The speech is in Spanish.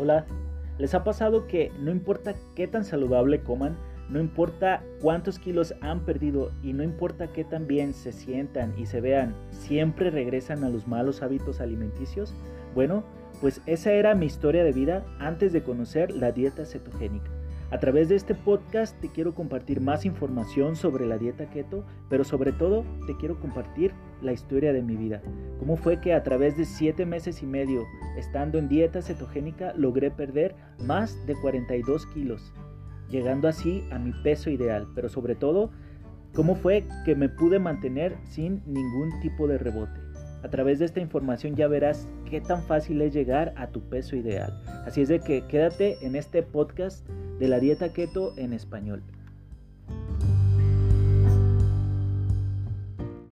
Hola, ¿les ha pasado que no importa qué tan saludable coman, no importa cuántos kilos han perdido y no importa qué tan bien se sientan y se vean, siempre regresan a los malos hábitos alimenticios? Bueno, pues esa era mi historia de vida antes de conocer la dieta cetogénica. A través de este podcast te quiero compartir más información sobre la dieta keto, pero sobre todo te quiero compartir la historia de mi vida. Cómo fue que a través de 7 meses y medio estando en dieta cetogénica logré perder más de 42 kilos, llegando así a mi peso ideal, pero sobre todo cómo fue que me pude mantener sin ningún tipo de rebote. A través de esta información ya verás qué tan fácil es llegar a tu peso ideal. Así es de que quédate en este podcast de la dieta keto en español.